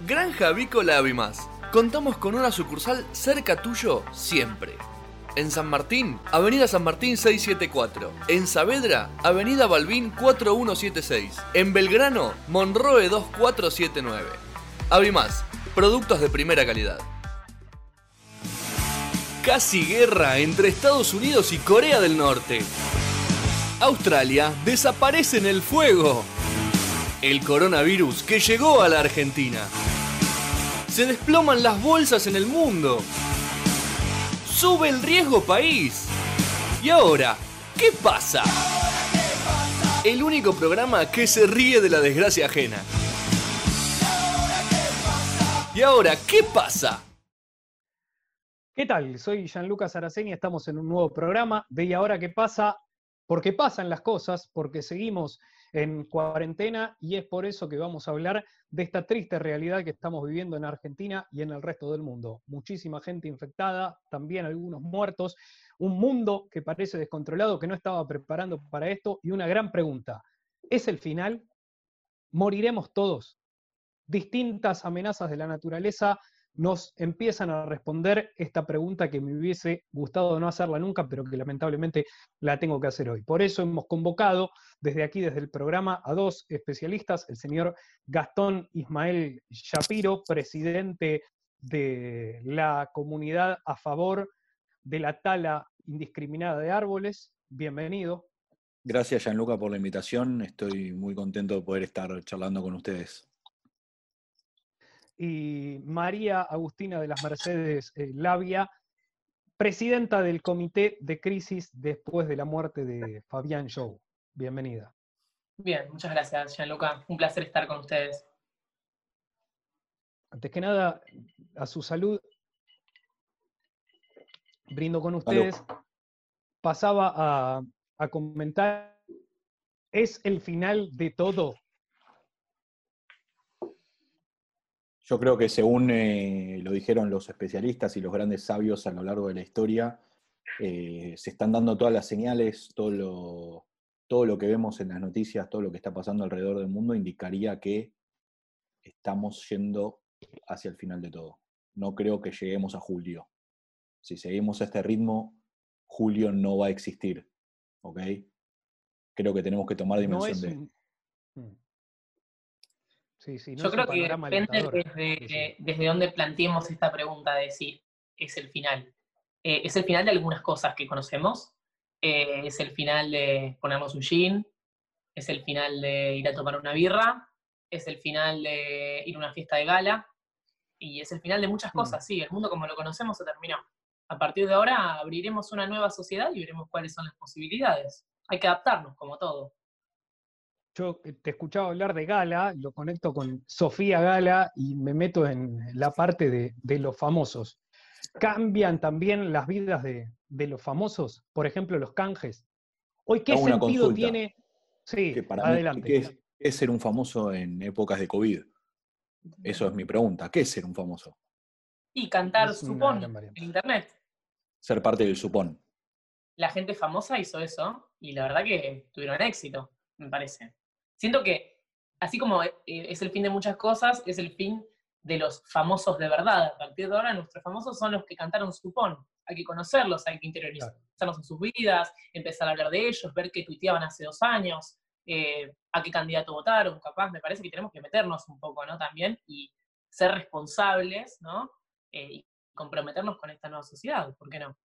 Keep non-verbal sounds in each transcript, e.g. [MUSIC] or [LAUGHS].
Granja Avícola Avimas. Contamos con una sucursal cerca tuyo siempre. En San Martín, Avenida San Martín 674. En Saavedra, Avenida Balbín 4176. En Belgrano, Monroe 2479. Avimás, productos de primera calidad. Casi guerra entre Estados Unidos y Corea del Norte. Australia desaparece en el fuego. El coronavirus que llegó a la Argentina. Se desploman las bolsas en el mundo. Sube el riesgo país. ¿Y ahora qué pasa? El único programa que se ríe de la desgracia ajena. ¿Y ahora qué pasa? ¿Qué tal? Soy Gianluca Saraceni, estamos en un nuevo programa de ¿Y ahora qué pasa? Porque pasan las cosas, porque seguimos en cuarentena y es por eso que vamos a hablar de esta triste realidad que estamos viviendo en Argentina y en el resto del mundo. Muchísima gente infectada, también algunos muertos, un mundo que parece descontrolado, que no estaba preparando para esto y una gran pregunta. ¿Es el final? ¿Moriremos todos? Distintas amenazas de la naturaleza nos empiezan a responder esta pregunta que me hubiese gustado no hacerla nunca, pero que lamentablemente la tengo que hacer hoy. Por eso hemos convocado desde aquí, desde el programa, a dos especialistas, el señor Gastón Ismael Shapiro, presidente de la comunidad a favor de la tala indiscriminada de árboles. Bienvenido. Gracias, Gianluca, por la invitación. Estoy muy contento de poder estar charlando con ustedes y María Agustina de las Mercedes eh, Labia, presidenta del Comité de Crisis después de la muerte de Fabián Show. Bienvenida. Bien, muchas gracias, Gianluca. Un placer estar con ustedes. Antes que nada, a su salud, brindo con ustedes. Pasaba a, a comentar, ¿es el final de todo Yo creo que según eh, lo dijeron los especialistas y los grandes sabios a lo largo de la historia, eh, se están dando todas las señales, todo lo, todo lo que vemos en las noticias, todo lo que está pasando alrededor del mundo indicaría que estamos yendo hacia el final de todo. No creo que lleguemos a julio. Si seguimos a este ritmo, julio no va a existir. ¿Ok? Creo que tenemos que tomar dimensión de... Yo creo que depende desde, desde dónde planteemos esta pregunta de si es el final. Eh, ¿Es el final de algunas cosas que conocemos? Eh, ¿Es el final de ponernos un jean? ¿Es el final de ir a tomar una birra? ¿Es el final de ir a una fiesta de gala? Y es el final de muchas mm. cosas, sí, el mundo como lo conocemos se terminó. A partir de ahora abriremos una nueva sociedad y veremos cuáles son las posibilidades. Hay que adaptarnos, como todo yo te escuchaba hablar de Gala, lo conecto con Sofía Gala y me meto en la parte de, los famosos. ¿Cambian también las vidas de, los famosos? Por ejemplo, los canjes. Hoy, ¿qué sentido tiene? Sí, adelante. ¿qué es, ser un famoso en épocas de COVID? Eso es mi pregunta. ¿Qué es ser un famoso? Y cantar supón en internet. Ser parte del supón. La gente famosa hizo eso y la verdad que tuvieron éxito, me parece. Siento que, así como eh, es el fin de muchas cosas, es el fin de los famosos de verdad. A partir de ahora, nuestros famosos son los que cantaron Supón. Hay que conocerlos, hay que interiorizarlos en sus vidas, empezar a hablar de ellos, ver qué tuiteaban hace dos años, eh, a qué candidato votaron, capaz. Me parece que tenemos que meternos un poco, ¿no? También y ser responsables, ¿no? Eh, y comprometernos con esta nueva sociedad, ¿por qué no?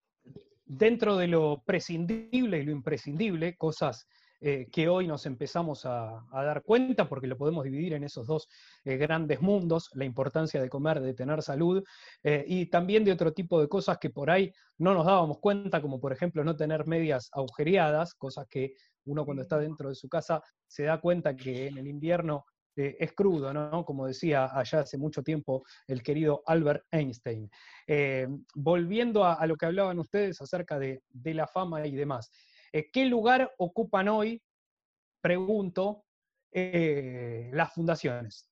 Dentro de lo prescindible y lo imprescindible, cosas eh, que hoy nos empezamos a, dar cuenta, porque lo podemos dividir en esos dos eh, grandes mundos, la importancia de comer, de tener salud, eh, y también de otro tipo de cosas que por ahí no nos dábamos cuenta, como por ejemplo no tener medias agujereadas, cosas que uno cuando está dentro de su casa se da cuenta que en el invierno es crudo, ¿no? Como decía allá hace mucho tiempo el querido Albert Einstein. volviendo a, lo que hablaban ustedes acerca de, de la fama y demás. Eh, ¿Qué lugar ocupan hoy, pregunto, eh, las fundaciones?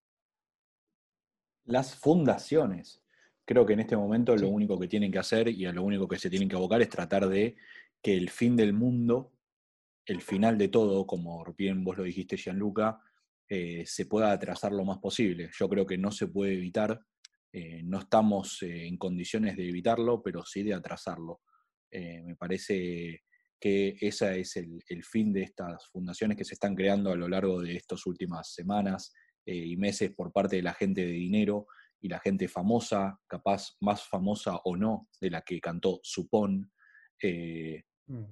Las fundaciones. Creo que en este momento lo único que tienen que hacer y a lo único que se tienen que abocar es tratar de que el fin del mundo, el final de todo, como bien vos lo dijiste, Gianluca, eh, se pueda atrasar lo más posible. Yo creo que no se puede evitar, eh, no estamos eh, en condiciones de evitarlo, pero sí de atrasarlo. me parece que ese es el, fin de estas fundaciones que se están creando a lo largo de estas últimas semanas y meses por parte de la gente de dinero y la gente famosa, capaz más famosa o no, de la que cantó Supón, mm.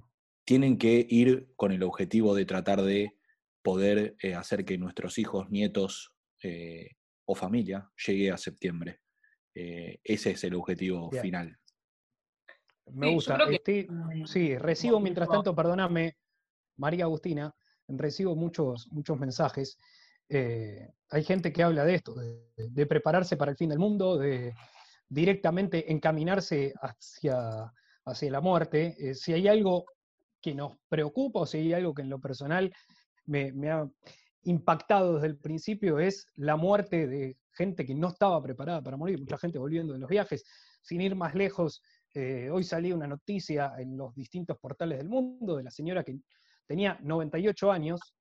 tienen que ir con el objetivo de tratar de poder eh, hacer que nuestros hijos, nietos eh, o familia llegue a septiembre. Eh, ese es el objetivo final. Me gusta. sí, recibo mientras tanto, perdóname, María Agustina, recibo muchos, muchos mensajes. hay gente que habla de esto, de, prepararse para el fin del mundo, de directamente encaminarse hacia, hacia la muerte. si hay algo que nos preocupa o si hay algo que en lo personal me, ha impactado desde el principio es la muerte de gente que no estaba preparada para morir, mucha gente volviendo de los viajes, sin ir más lejos. Eh, hoy salía una noticia en los distintos portales del mundo de la señora que tenía 98 años,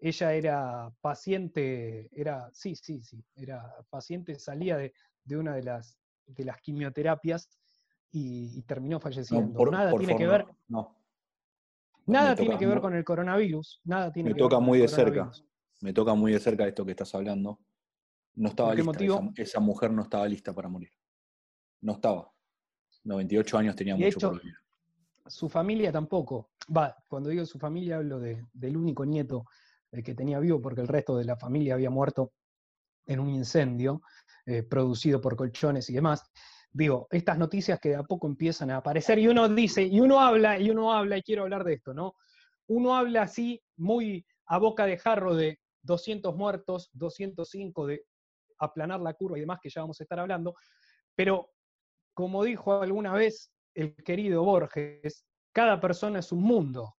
ella era paciente, era, sí, sí, sí, era paciente, salía de, una de las, de las quimioterapias y, terminó falleciendo. Nada tiene que ver. No. Nada tiene que ver con el coronavirus. Nada tiene me que toca ver muy de cerca. Me toca muy de cerca esto que estás hablando. No estaba lista. Motivo? Esa, mujer no estaba lista para morir. No estaba. 98 años tenía mucho por vivir. Su familia tampoco. Va, cuando digo su familia hablo del único nieto eh, que tenía vivo, porque el resto de la familia había muerto en un incendio eh, producido por colchones y demás digo, estas noticias que de a poco empiezan a aparecer y uno dice, y uno habla, y uno habla, y quiero hablar de esto, ¿no? Uno habla así, muy a boca de jarro de 200 muertos, 205 de aplanar la curva y demás, que ya vamos a estar hablando, pero como dijo alguna vez el querido Borges, cada persona es un mundo.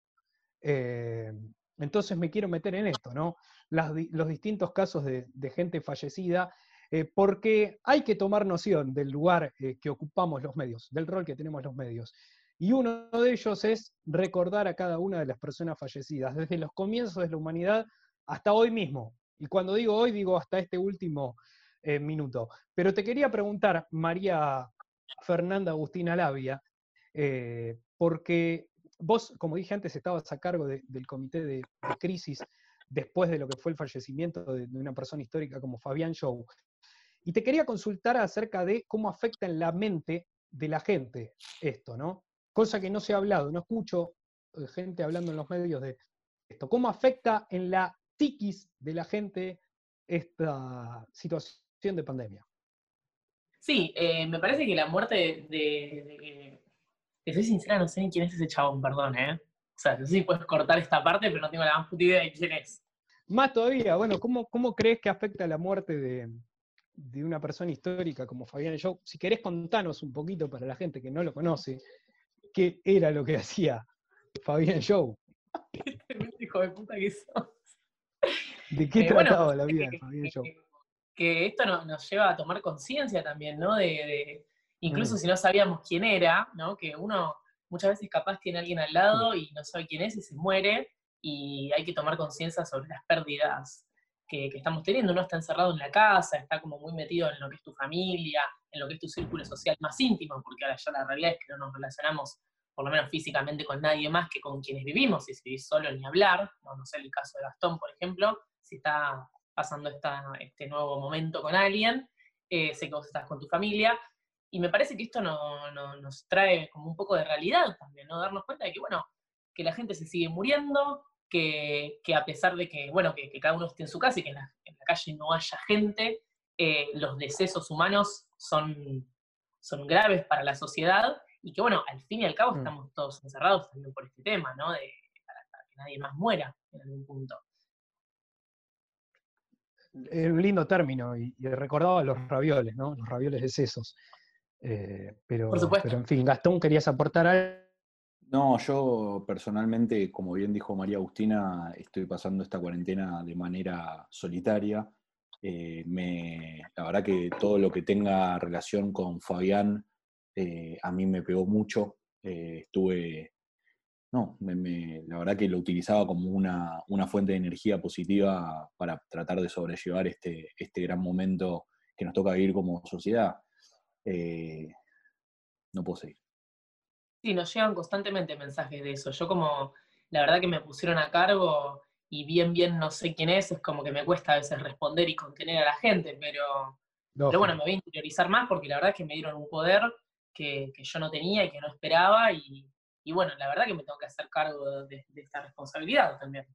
Eh, entonces me quiero meter en esto, ¿no? los distintos casos de, gente fallecida eh, porque hay que tomar noción del lugar eh, que ocupamos los medios, del rol que tenemos los medios. Y uno de ellos es recordar a cada una de las personas fallecidas, desde los comienzos de la humanidad hasta hoy mismo. Y cuando digo hoy, digo hasta este último minuto. Pero te quería preguntar, María Fernanda Agustina Labia, porque vos, como dije antes, estabas a cargo del comité de, crisis después de lo que fue el fallecimiento de, de, una persona histórica como Fabián Show. Y te quería consultar acerca de cómo afecta en la mente de la gente esto, ¿no? Cosa que no se ha hablado, no escucho eh, gente hablando en los medios de esto. ¿Cómo afecta en la psiquis de la gente esta situación de pandemia? Sí, eh, me parece que la muerte de, Te soy sincera, no sé ni quién es ese chabón, perdón, ¿eh? O sea, no sé si puedes cortar esta parte, pero no tengo la más puta idea de quién es. Más todavía, bueno, ¿cómo, cómo crees que afecta la muerte de, de una persona histórica como Fabián Show, si querés contanos un poquito para la gente que no lo conoce, qué era lo que hacía Fabián Show. [LAUGHS] hijo de puta que sos. ¿De qué eh, trataba la vida de Fabián Show? Que, esto nos lleva a tomar conciencia también, ¿no? De, incluso mm. si no sabíamos quién era, ¿no? Que uno muchas veces capaz tiene a alguien al lado y no sabe quién es y se muere, y hay que tomar conciencia sobre las pérdidas que, estamos teniendo. Uno está encerrado en la casa, está como muy metido en lo que es tu familia, en lo que es tu círculo social más íntimo, porque ahora ya la realidad es que no nos relacionamos, por lo menos físicamente, con nadie más que con quienes vivimos, y si vivís solo ni hablar, no, sé el caso de Gastón, por ejemplo, si está pasando esta, este nuevo momento con alguien, eh, sé que vos estás con tu familia, y me parece que esto no, nos trae como un poco de realidad también, ¿no? Darnos cuenta de que, bueno, que la gente se sigue muriendo, que, a pesar de que, bueno, que, cada uno esté en su casa y que en la, calle no haya gente, eh, los decesos humanos son, son graves para la sociedad y que, bueno, al fin y al cabo mm. estamos todos encerrados también por este tema, ¿no? De, para, que nadie más muera en algún punto. Es un lindo término y, recordaba los ravioles, ¿no? Los ravioles de sesos. Eh, pero, pero en fin, Gastón, ¿querías aportar algo? No, yo personalmente, como bien dijo María Agustina, estoy pasando esta cuarentena de manera solitaria. Eh, la verdad que todo lo que tenga relación con Fabián eh, a mí me pegó mucho. Eh, estuve no, la verdad que lo utilizaba como una, fuente de energía positiva para tratar de sobrellevar este, este gran momento que nos toca vivir como sociedad. Eh, no puedo seguir. Sí, nos llegan constantemente mensajes de eso. Yo como, la verdad que me pusieron a cargo y bien, bien no sé quién es, es como que me cuesta a veces responder y contener a la gente, pero, pero bueno, me voy a interiorizar más porque la verdad es que me dieron un poder que, que yo no tenía y que no esperaba y, y bueno, la verdad que me tengo que hacer cargo de, esta responsabilidad también.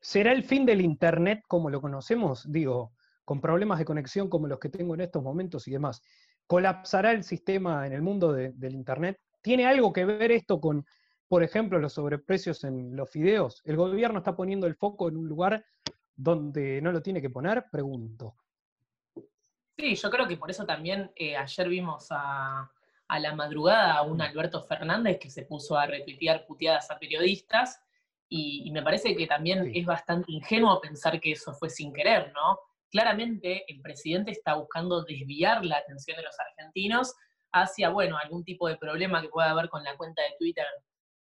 ¿Será el fin del Internet como lo conocemos? Digo, con problemas de conexión como los que tengo en estos momentos y demás. ¿Colapsará el sistema en el mundo del Internet? ¿Tiene algo que ver esto con, por ejemplo, los sobreprecios en los fideos? ¿El gobierno está poniendo el foco en un lugar donde no lo tiene que poner? Pregunto. Sí, yo creo que por eso también eh, ayer vimos a, a la madrugada a un Alberto Fernández que se puso a retuitear puteadas a periodistas y, me parece que también es bastante ingenuo pensar que eso fue sin querer, ¿no? Claramente el presidente está buscando desviar la atención de los argentinos hacia, bueno, algún tipo de problema que pueda haber con la cuenta de Twitter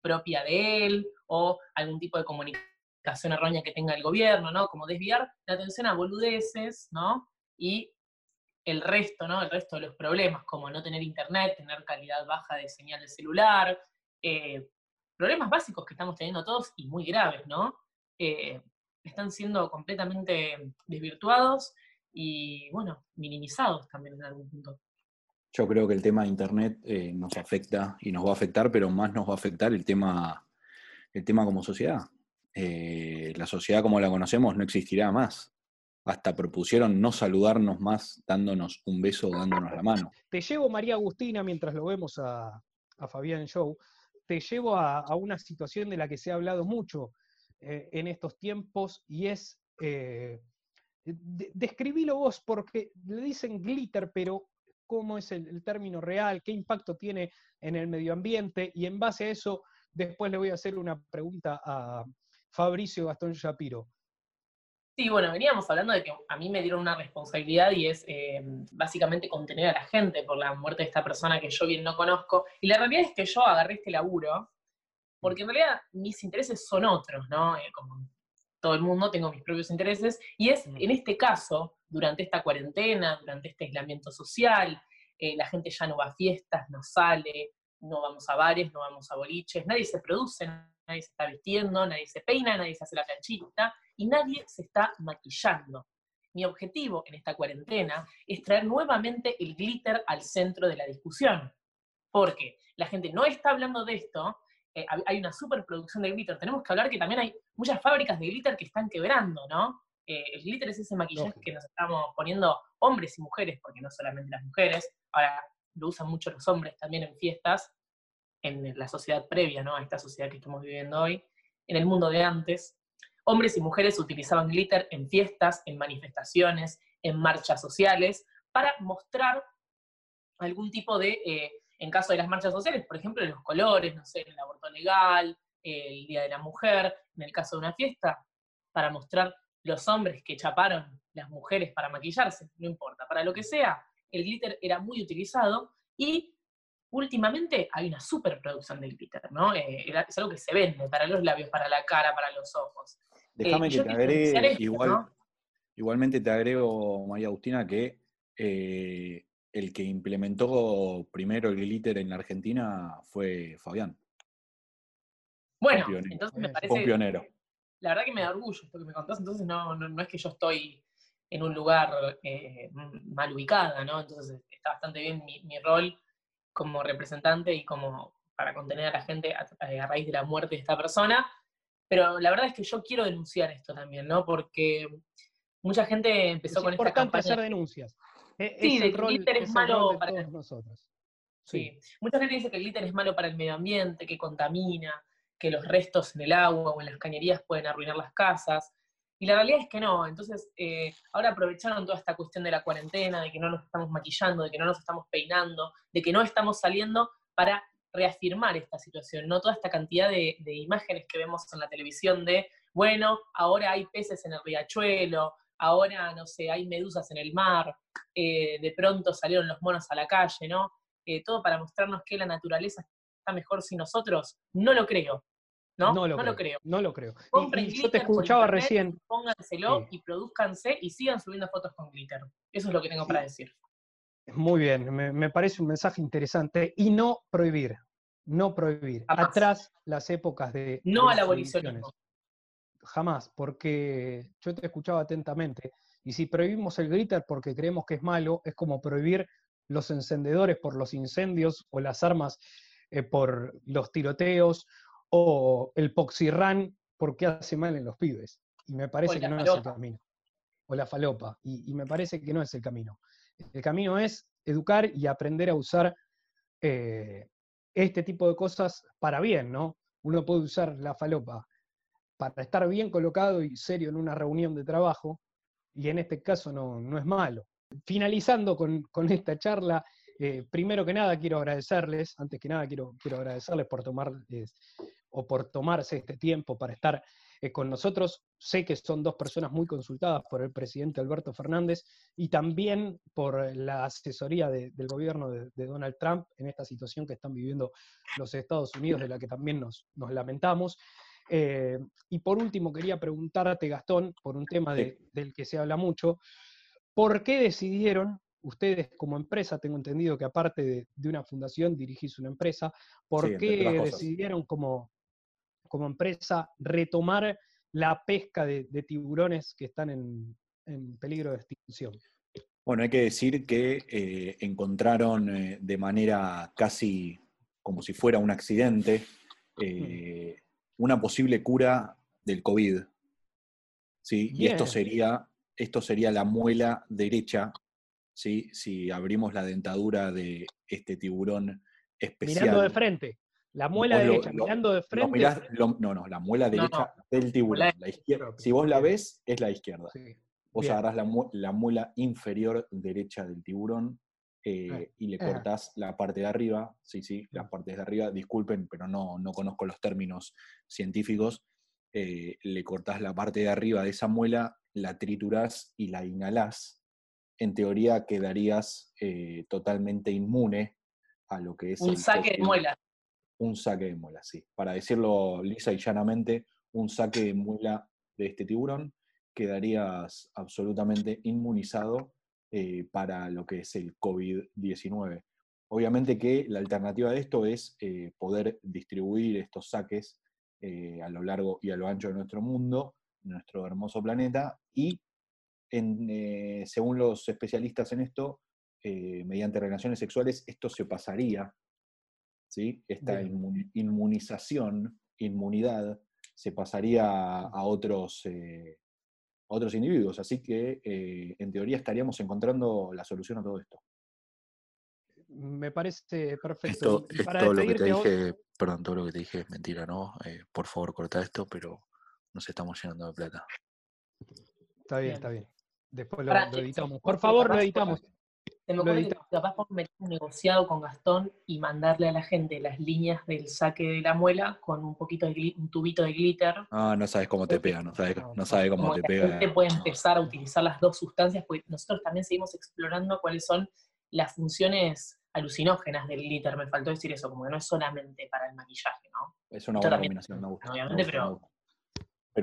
propia de él o algún tipo de comunicación errónea que tenga el gobierno, ¿no? Como desviar la atención a boludeces, ¿no? Y el resto, ¿no? El resto de los problemas, como no tener internet, tener calidad baja de señal de celular, eh, problemas básicos que estamos teniendo todos y muy graves, ¿no? Eh, están siendo completamente desvirtuados y, bueno, minimizados también en algún punto. Yo creo que el tema de Internet eh, nos afecta y nos va a afectar, pero más nos va a afectar el tema, el tema como sociedad. la sociedad como la conocemos no existirá más hasta propusieron no saludarnos más dándonos un beso o dándonos la mano. [LAUGHS] Te llevo, María Agustina, mientras lo vemos a, Fabián Show, te llevo a, una situación de la que se ha hablado mucho eh, en estos tiempos y es, eh, describilo vos porque le dicen glitter, pero ¿cómo es el, término real? ¿Qué impacto tiene en el medio ambiente? Y en base a eso, después le voy a hacer una pregunta a Fabricio Gastón Shapiro. Sí, bueno, veníamos hablando de que a mí me dieron una responsabilidad y es eh, básicamente contener a la gente por la muerte de esta persona que yo bien no conozco. Y la realidad es que yo agarré este laburo porque en realidad mis intereses son otros, ¿no? Eh, como todo el mundo tengo mis propios intereses y es en este caso, durante esta cuarentena, durante este aislamiento social, eh, la gente ya no va a fiestas, no sale, no vamos a bares, no vamos a boliches, nadie se produce, nadie se está vistiendo, nadie se peina, nadie se hace la planchita y nadie se está maquillando. Mi objetivo en esta cuarentena es traer nuevamente el glitter al centro de la discusión, porque la gente no está hablando de esto, eh, hay una superproducción de glitter, tenemos que hablar que también hay muchas fábricas de glitter que están quebrando, ¿no? Eh, el glitter es ese maquillaje que nos estamos poniendo hombres y mujeres, porque no solamente las mujeres, ahora lo usan mucho los hombres también en fiestas, en la sociedad previa, ¿no? A esta sociedad que estamos viviendo hoy, en el mundo de antes, hombres y mujeres utilizaban glitter en fiestas, en manifestaciones, en marchas sociales, para mostrar algún tipo de, eh, en caso de las marchas sociales, por ejemplo, los colores, no sé, el aborto legal, el Día de la Mujer, en el caso de una fiesta, para mostrar los hombres que chaparon las mujeres para maquillarse, no importa, para lo que sea, el glitter era muy utilizado y últimamente hay una superproducción del glitter, ¿no? Eh, es algo que se vende para los labios, para la cara, para los ojos. Déjame eh, que te agregue, igual, igualmente te agrego, María Agustina, que eh, el que implementó primero el glitter en la Argentina fue Fabián. Bueno, entonces me parece... Un pionero. La verdad que me da orgullo esto que me contás, entonces no, no, es que yo estoy en un lugar mal ubicada, ¿no? Entonces está bastante bien mi, mi rol como representante y como para contener a la gente a, raíz de la muerte de esta persona. Pero la verdad es que yo quiero denunciar esto también, ¿no? Porque mucha gente empezó con esta campaña. hacer denuncias. E, sí, de que el glitter es, malo para nosotros. Sí. mucha gente dice que el glitter es malo para el medio ambiente, que contamina, que los restos en el agua o en las cañerías pueden arruinar las casas. Y la realidad es que no. Entonces, eh, ahora aprovecharon toda esta cuestión de la cuarentena, de que no nos estamos maquillando, de que no nos estamos peinando, de que no estamos saliendo para reafirmar esta situación, ¿no? Toda esta cantidad de, imágenes que vemos en la televisión de, bueno, ahora hay peces en el riachuelo, ahora, no sé, hay medusas en el mar, eh, de pronto salieron los monos a la calle, ¿no? Eh, todo para mostrarnos que la naturaleza está mejor sin nosotros, no lo creo. ¿No? No lo, creo, creo. No lo creo. Y- Compren y yo te escuchaba internet, recién. Pónganselo Sí. y produzcanse y sigan subiendo fotos con glitter. Eso es lo que tengo para decir. Muy bien, me, me parece un mensaje interesante. Y no prohibir, no prohibir. Jamás. Atrás las épocas de. No de al abolicionismo. Jamás, porque yo te escuchaba atentamente. Y si prohibimos el glitter porque creemos que es malo, es como prohibir los encendedores por los incendios o las armas eh, por los tiroteos o el poxirrán porque hace mal en los pibes. Y me parece que no es el camino. O la falopa. Y, y me parece que no es el camino. El camino es educar y aprender a usar eh, este tipo de cosas para bien, ¿no? Uno puede usar la falopa para estar bien colocado y serio en una reunión de trabajo, y en este caso no, no es malo. Finalizando con, con esta charla, eh, primero que nada quiero agradecerles, antes que nada quiero, quiero agradecerles por tomarles o por tomarse este tiempo para estar eh, con nosotros. Sé que son dos personas muy consultadas por el presidente Alberto Fernández y también por la asesoría de- del gobierno de, de Donald Trump en esta situación que están viviendo los Estados Unidos, de la que también nos, nos lamentamos. Eh, y por último, quería preguntarte, Gastón, por un tema de- del que se habla mucho, ¿por qué decidieron, ustedes como empresa, tengo entendido que aparte de, de una fundación dirigís una empresa, ¿por Sí, qué decidieron como, como empresa retomar la pesca de, de tiburones que están en, en peligro de extinción? Bueno, hay que decir que eh, encontraron eh, de manera casi como si fuera un accidente eh, una posible cura del COVID. ¿sí? Y esto sería, esto sería la muela derecha, ¿sí? si abrimos la dentadura de este tiburón especial. Mirando de frente. La muela lo- derecha, lo- mirando de Lo frente. mirás- lo- no, no, la muela derecha del tiburón. La izquierda. Si vos la ves, es la izquierda. Sí. Vos Bien. agarrás la, mu- la muela inferior derecha del tiburón eh, Ah, y le ajá. cortás la parte de arriba. Sí, sí, las partes de arriba, disculpen, pero no, no conozco los términos científicos. eh, le cortás la parte de arriba de esa muela, la triturás y la inhalás. En teoría quedarías eh, totalmente inmune a lo que es Un el saque de muela. Un saque de muela, sí. Para decirlo lisa y llanamente, un saque de muela de este tiburón, quedarías absolutamente inmunizado eh, para lo que es el COVID-19. Obviamente que la alternativa de esto es eh, poder distribuir estos saques eh, a lo largo y a lo ancho de nuestro mundo, nuestro hermoso planeta, y según los especialistas en esto, mediante relaciones sexuales, esto se pasaría ¿sí? Esta inmunización, inmunidad, se pasaría a, otros, eh, a otros individuos. Así que, eh, en teoría, estaríamos encontrando la solución a todo esto. Me parece perfecto. Esto Y- y es para todo lo que te vos- dije, perdón, todo lo que te dije es mentira, ¿no? Eh, por favor, corta esto, pero nos estamos llenando de plata. Está bien, Bien. está bien. Después lo, editamos. Por favor, lo editamos. Se me ocurre que capaz podemos meter un negociado con Gastón y mandarle a la gente las líneas del saque de la muela con un poquito de un tubito de glitter. Ah, no sabes cómo te pega, no sabes, No, sabes cómo Como te que la gente pega. puede empezar a utilizar las dos sustancias, porque nosotros también seguimos explorando cuáles son las funciones alucinógenas del glitter. Me faltó decir eso, como que no es solamente para el maquillaje, ¿no? Es una Esto buena combinación, me gusta. me obviamente, me gusta. Pero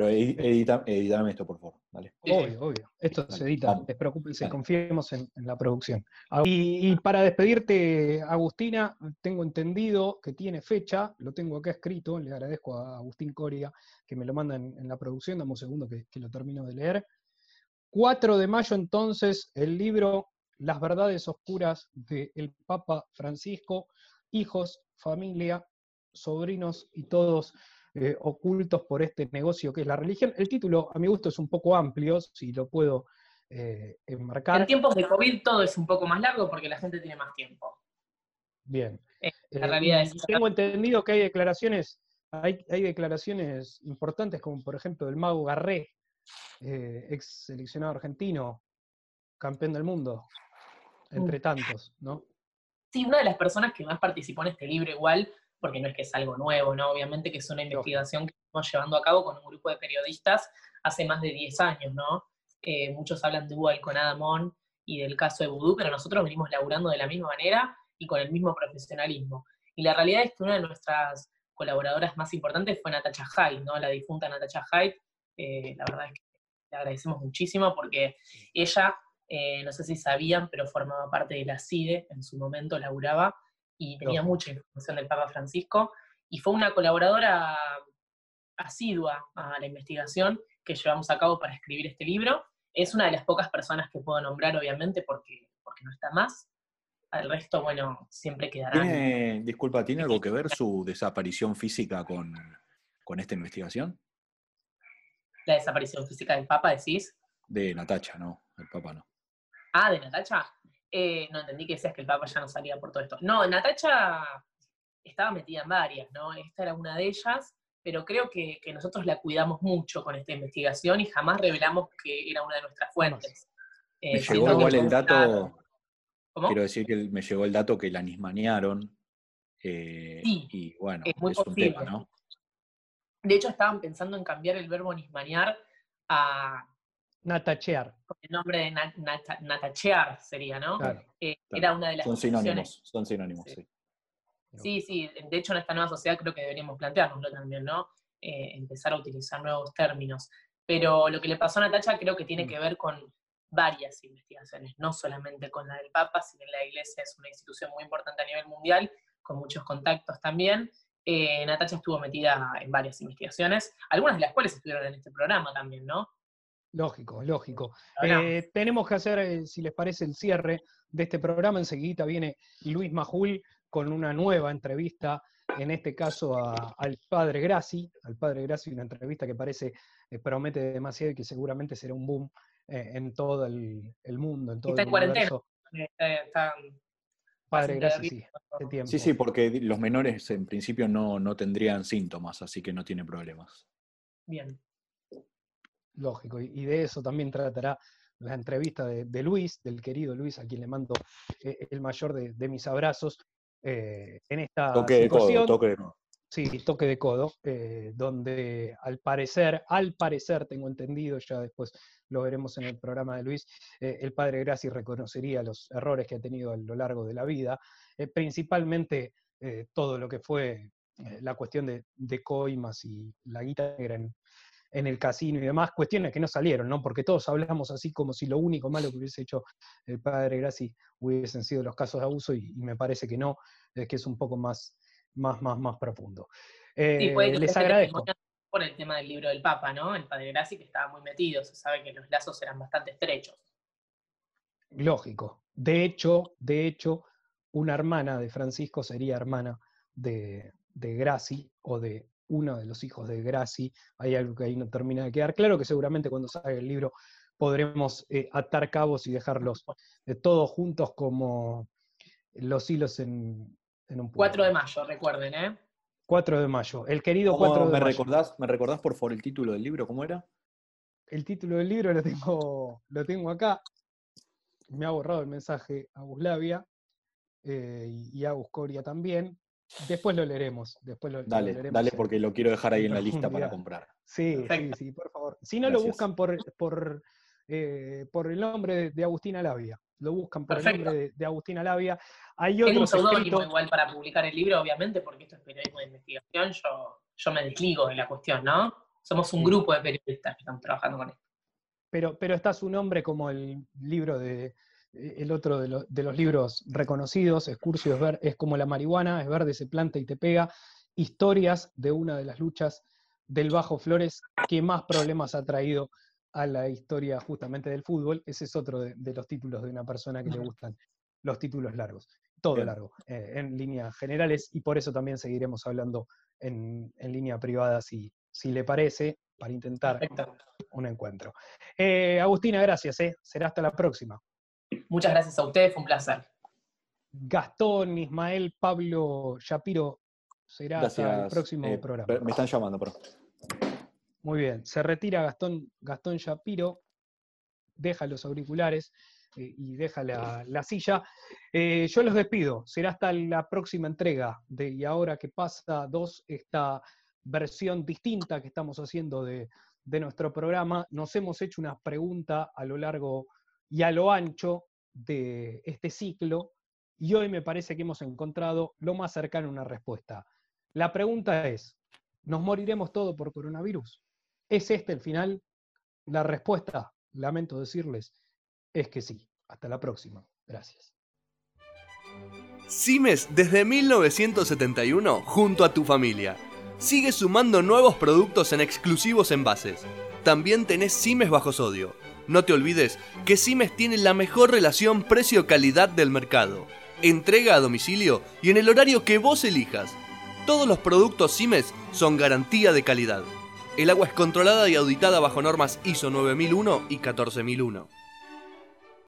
edi- edita- editame esto, por favor. Dale. Obvio, obvio. Esto se edita. Despreocúpense, Dale. confiemos en, en la producción. Y, y para despedirte, Agustina, tengo entendido que tiene fecha, lo tengo acá escrito, le agradezco a Agustín Coria que me lo manda en, en la producción, dame un segundo que, que lo termino de leer. 4 de mayo entonces, el libro Las verdades oscuras del Papa Francisco, hijos, familia, sobrinos y todos eh, ocultos por este negocio que es la religión. El título, a mi gusto, es un poco amplio, si lo puedo eh, enmarcar. En tiempos de COVID todo es un poco más largo porque la gente tiene más tiempo. Bien. Eh, la realidad es tengo entendido que hay declaraciones, hay, hay declaraciones importantes, como por ejemplo del mago Garré, ex seleccionado argentino, campeón del mundo, entre tantos, ¿no? Sí, una de las personas que más participó en este libro igual, porque no es que es algo nuevo, ¿no? Obviamente que es una investigación que estamos llevando a cabo con un grupo de periodistas hace más de 10 años, ¿no? Eh, muchos hablan de Hugo Alconadamón y del caso de Vudú, pero nosotros venimos laburando de la misma manera y con el mismo profesionalismo. Y la realidad es que una de nuestras colaboradoras más importantes fue Natacha Hyde, ¿no? La difunta Natacha Hyde. Eh, la verdad es que le agradecemos muchísimo porque ella, eh, no sé si sabían, pero formaba parte de la CIDE en su momento, laburaba y tenía mucha información del Papa Francisco y fue una colaboradora asidua a la investigación que llevamos a cabo para escribir este libro. Es una de las pocas personas que puedo nombrar, obviamente, porque, porque no está más. Al resto, bueno, siempre quedará. disculpa, ¿tiene algo que ver [LAUGHS] su desaparición física con, con esta investigación? La desaparición física del Papa, decís. De Natacha, no, el Papa no. Ah, de Natacha. Eh, no entendí que decías que el Papa ya no salía por todo esto. No, Natacha estaba metida en varias, ¿no? Esta era una de ellas pero creo que, nosotros la cuidamos mucho con esta investigación y jamás revelamos que era una de nuestras fuentes. me eh, llegó igual el dato, quiero decir que me llegó el dato que la nismanearon, eh, y bueno, es, un tema, ¿no? De hecho, estaban pensando en cambiar el verbo nismanear a... Natachear. El nombre de natachear sería, ¿no? Eh, era una de las Son sinónimos, son sinónimos, sí. Sí, sí, de hecho en esta nueva sociedad creo que deberíamos planteárnoslo también, ¿no? Eh, empezar a utilizar nuevos términos. Pero lo que le pasó a Natacha creo que tiene mm. que ver con varias investigaciones, no solamente con la del Papa, sino la Iglesia es una institución muy importante a nivel mundial, con muchos contactos también. Eh, Natacha estuvo metida en varias investigaciones, algunas de las cuales estuvieron en este programa también, ¿no? Lógico, lógico. Eh, tenemos que hacer, si les parece, el cierre de este programa. Enseguida viene Luis Majul con una nueva entrevista, en este caso al padre Grassi, al padre Grassi, una entrevista que parece, eh, promete demasiado y que seguramente será un boom eh, en todo el, mundo, en todo está el en cuarentena. Está, padre Grassi, sí, Sí, sí, porque los menores en principio no, no tendrían síntomas, así que no tiene problemas. Bien. Lógico, y de eso también tratará la entrevista de, Luis, del querido Luis, a quien le mando eh, el mayor de, mis abrazos, eh, en esta toque situación. De codo, toque de codo. Sí, toque de codo, eh, donde al parecer, al parecer, tengo entendido, ya después lo veremos en el programa de Luis, eh, el padre Graci reconocería los errores que ha tenido a lo largo de la vida, principalmente todo lo que fue la cuestión de, de, coimas y la guita negra en, en el casino y demás, cuestiones que no salieron, ¿no? Porque todos hablamos así como si lo único malo que hubiese hecho el padre Graci hubiesen sido los casos de abuso y, me parece que no, es que es un poco más, más, más, más profundo. Eh, les agradezco. Por el tema del libro del Papa, ¿no? El padre Graci que estaba muy metido, se sabe que los lazos eran bastante estrechos. Lógico. De hecho, de hecho, una hermana de Francisco sería hermana de, de Graci o de uno de los hijos de Graci, hay algo que ahí no termina de quedar claro, que seguramente cuando salga el libro podremos eh, atar cabos y dejarlos eh, todos juntos como los hilos en, un punto. 4 de mayo, recuerden, ¿eh? 4 de mayo. El querido 4 de me mayo. Recordás, ¿Me recordás por favor el título del libro? ¿Cómo era? El título del libro lo tengo, lo tengo acá. Me ha borrado el mensaje a Buslavia eh, y a Buscoria también. Después lo leeremos. Después lo, dale, leeremos dale, porque lo quiero dejar ahí en la lista para comprar. Sí, sí, sí, por favor. Si no lo buscan por, por, eh, por el nombre de Agustina Labia. Lo buscan por el nombre de, Agustina Labia. Hay Tengo un seudónimo igual para publicar el libro, obviamente, porque esto es periodismo de investigación. Yo, yo me desligo de la cuestión, ¿no? Somos un grupo de periodistas que estamos trabajando con esto. Pero, pero está su nombre como el libro de, el otro de, los libros reconocidos, Excursio es, es como la marihuana, es verde, se planta y te pega, historias de una de las luchas del Bajo Flores que más problemas ha traído a la historia justamente del fútbol. Ese es otro de, los títulos de una persona que le gustan los títulos largos, todo largo, eh, en líneas generales, y por eso también seguiremos hablando en, línea privada si, si le parece, para intentar un encuentro. Eh, Agustina, gracias, eh. será hasta la próxima. Muchas gracias a ustedes, fue un placer. Gastón, Ismael, Pablo, Shapiro, será hasta el próximo eh, programa. Me están llamando, perdón. Muy bien, se retira Gastón, Gastón Shapiro, deja los auriculares eh, y deja la, silla. Eh, yo los despido, será hasta la próxima entrega de Y ahora que pasa dos, esta versión distinta que estamos haciendo de, de nuestro programa. Nos hemos hecho una pregunta a lo largo y a lo ancho de este ciclo, y hoy me parece que hemos encontrado lo más cercano a una respuesta. La pregunta es, ¿nos moriremos todos por coronavirus? ¿Es este el final? La respuesta, lamento decirles, es que sí. Hasta la próxima. Gracias. Simes desde 1971 junto a tu familia. Sigue sumando nuevos productos en exclusivos envases. También tenés Simes bajo sodio. No te olvides que Simes tiene la mejor relación precio-calidad del mercado. Entrega a domicilio y en el horario que vos elijas. Todos los productos Simes son garantía de calidad. El agua es controlada y auditada bajo normas ISO 9001 y 14001.